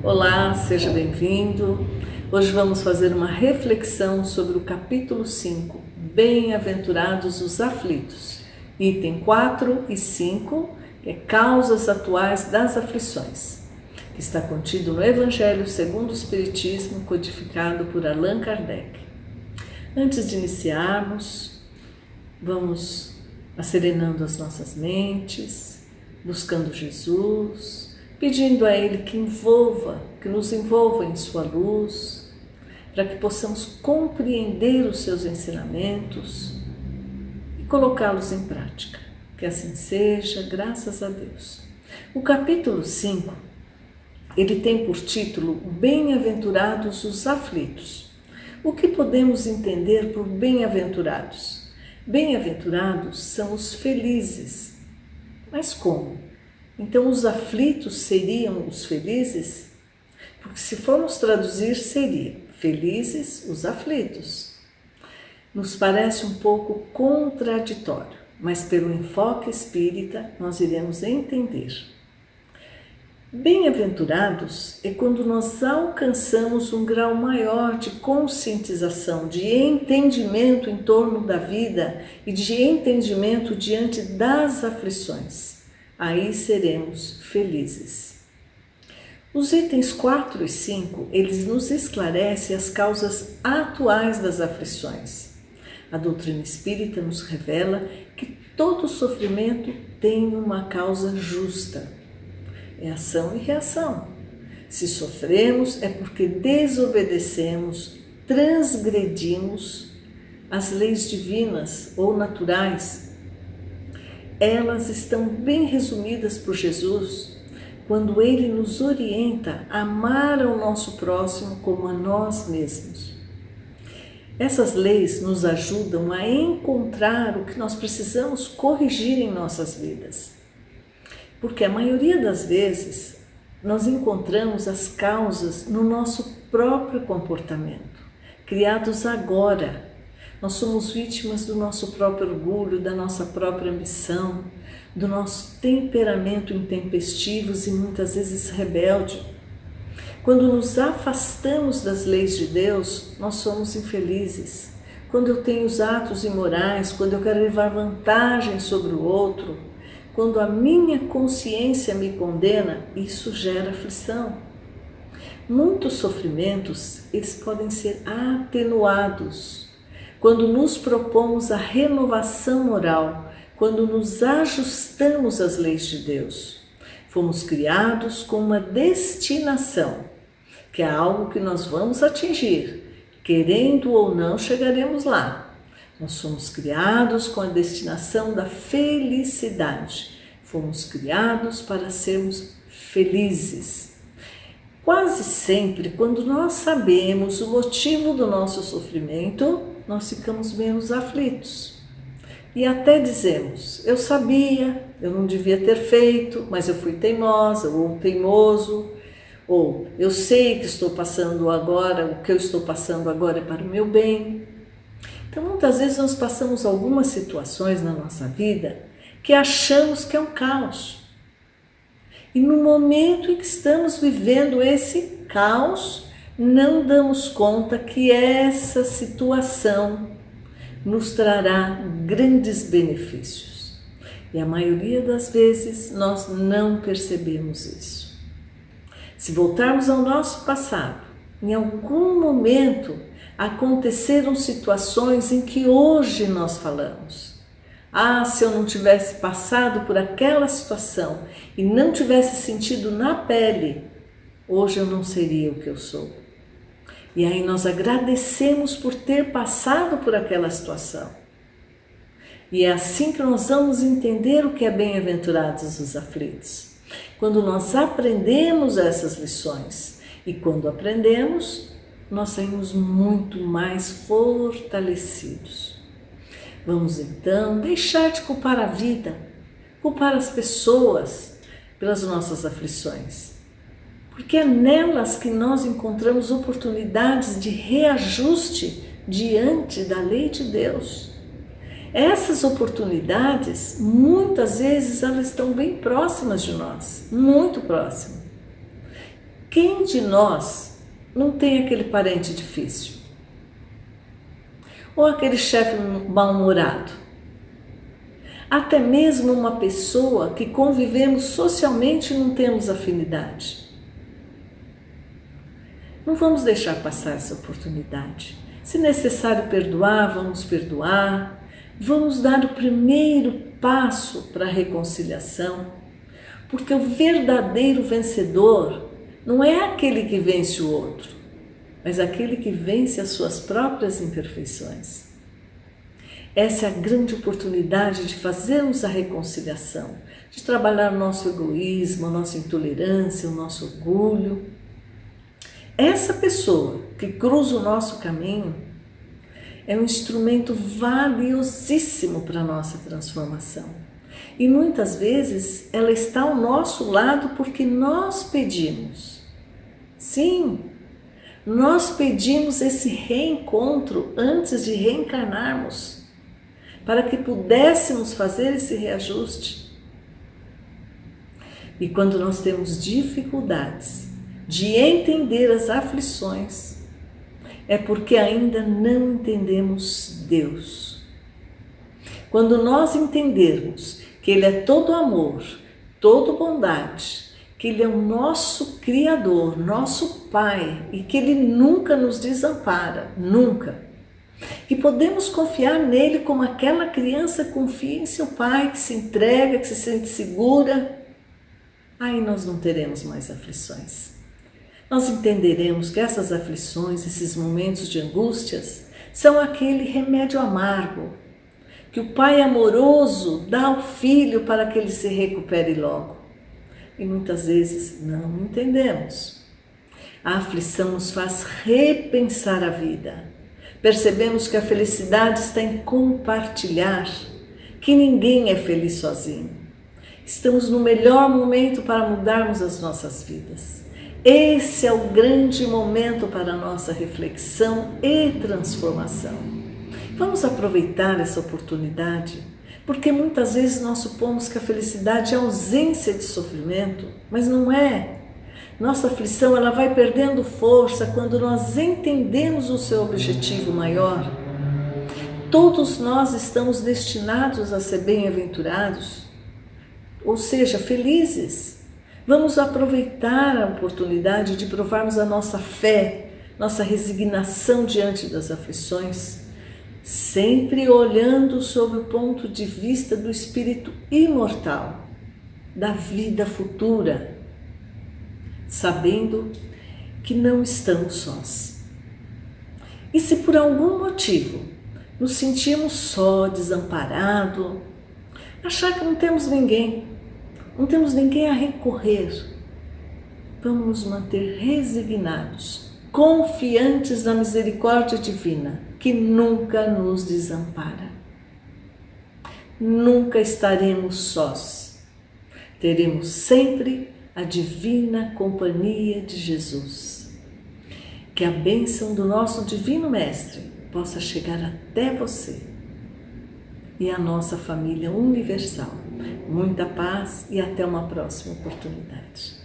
Olá, seja bem-vindo. Hoje vamos fazer uma reflexão sobre o capítulo 5, Bem-aventurados os aflitos, item 4 e 5, que é causas atuais das aflições, que está contido no Evangelho segundo o Espiritismo, codificado por Allan Kardec. Antes de iniciarmos, vamos acerenando as nossas mentes, buscando Jesus pedindo a Ele que envolva, que nos envolva em Sua luz, para que possamos compreender os seus ensinamentos e colocá-los em prática. Que assim seja, graças a Deus. O capítulo 5, ele tem por título Bem-aventurados os aflitos. O que podemos entender por bem-aventurados? Bem-aventurados são os felizes. Mas como? Então, os aflitos seriam os felizes? Porque se formos traduzir, seria felizes os aflitos. Nos parece um pouco contraditório, mas pelo enfoque espírita nós iremos entender. Bem-aventurados é quando nós alcançamos um grau maior de conscientização, de entendimento em torno da vida e de entendimento diante das aflições aí seremos felizes. Os itens 4 e 5, eles nos esclarecem as causas atuais das aflições. A doutrina espírita nos revela que todo sofrimento tem uma causa justa. É ação e reação. Se sofremos é porque desobedecemos, transgredimos as leis divinas ou naturais elas estão bem resumidas por Jesus quando ele nos orienta a amar ao nosso próximo como a nós mesmos. Essas leis nos ajudam a encontrar o que nós precisamos corrigir em nossas vidas. Porque a maioria das vezes nós encontramos as causas no nosso próprio comportamento, criados agora nós somos vítimas do nosso próprio orgulho, da nossa própria ambição, do nosso temperamento intempestivos e muitas vezes rebelde. Quando nos afastamos das leis de Deus, nós somos infelizes. Quando eu tenho os atos imorais, quando eu quero levar vantagem sobre o outro, quando a minha consciência me condena, isso gera aflição. Muitos sofrimentos, eles podem ser atenuados quando nos propomos a renovação moral, quando nos ajustamos às leis de Deus. Fomos criados com uma destinação, que é algo que nós vamos atingir. Querendo ou não, chegaremos lá. Nós somos criados com a destinação da felicidade. Fomos criados para sermos felizes. Quase sempre, quando nós sabemos o motivo do nosso sofrimento, nós ficamos menos aflitos. E até dizemos: eu sabia, eu não devia ter feito, mas eu fui teimosa ou teimoso, ou eu sei que estou passando agora, o que eu estou passando agora é para o meu bem. Então, muitas vezes nós passamos algumas situações na nossa vida que achamos que é um caos. E no momento em que estamos vivendo esse caos, não damos conta que essa situação nos trará grandes benefícios. E a maioria das vezes nós não percebemos isso. Se voltarmos ao nosso passado, em algum momento aconteceram situações em que hoje nós falamos. Ah, se eu não tivesse passado por aquela situação e não tivesse sentido na pele, hoje eu não seria o que eu sou. E aí nós agradecemos por ter passado por aquela situação. E é assim que nós vamos entender o que é bem-aventurados os aflitos. Quando nós aprendemos essas lições e quando aprendemos, nós saímos muito mais fortalecidos. Vamos então deixar de culpar a vida, culpar as pessoas pelas nossas aflições. Porque é nelas que nós encontramos oportunidades de reajuste diante da lei de Deus. Essas oportunidades, muitas vezes, elas estão bem próximas de nós, muito próximas. Quem de nós não tem aquele parente difícil? Ou aquele chefe mal-humorado? Até mesmo uma pessoa que convivemos socialmente e não temos afinidade. Não vamos deixar passar essa oportunidade. Se necessário perdoar, vamos perdoar. Vamos dar o primeiro passo para a reconciliação, porque o verdadeiro vencedor não é aquele que vence o outro, mas aquele que vence as suas próprias imperfeições. Essa é a grande oportunidade de fazermos a reconciliação, de trabalhar o nosso egoísmo, a nossa intolerância, o nosso orgulho. Essa pessoa que cruza o nosso caminho é um instrumento valiosíssimo para a nossa transformação. E muitas vezes ela está ao nosso lado porque nós pedimos. Sim, nós pedimos esse reencontro antes de reencarnarmos para que pudéssemos fazer esse reajuste. E quando nós temos dificuldades de entender as aflições, é porque ainda não entendemos Deus. Quando nós entendermos que Ele é todo amor, todo bondade, que Ele é o nosso Criador, nosso Pai e que Ele nunca nos desampara, nunca que podemos confiar nele como aquela criança confia em seu pai, que se entrega, que se sente segura. Aí nós não teremos mais aflições. Nós entenderemos que essas aflições, esses momentos de angústias, são aquele remédio amargo que o pai amoroso dá ao filho para que ele se recupere logo. E muitas vezes não entendemos. A aflição nos faz repensar a vida Percebemos que a felicidade está em compartilhar, que ninguém é feliz sozinho. Estamos no melhor momento para mudarmos as nossas vidas. Esse é o grande momento para nossa reflexão e transformação. Vamos aproveitar essa oportunidade, porque muitas vezes nós supomos que a felicidade é ausência de sofrimento, mas não é. Nossa aflição ela vai perdendo força quando nós entendemos o seu objetivo maior. Todos nós estamos destinados a ser bem-aventurados, ou seja, felizes. Vamos aproveitar a oportunidade de provarmos a nossa fé, nossa resignação diante das aflições, sempre olhando sob o ponto de vista do espírito imortal, da vida futura sabendo que não estamos sós. E se por algum motivo nos sentimos só, desamparado, achar que não temos ninguém, não temos ninguém a recorrer, vamos nos manter resignados, confiantes na misericórdia divina, que nunca nos desampara. Nunca estaremos sós. Teremos sempre a divina companhia de Jesus. Que a bênção do nosso Divino Mestre possa chegar até você e a nossa família universal. Muita paz e até uma próxima oportunidade.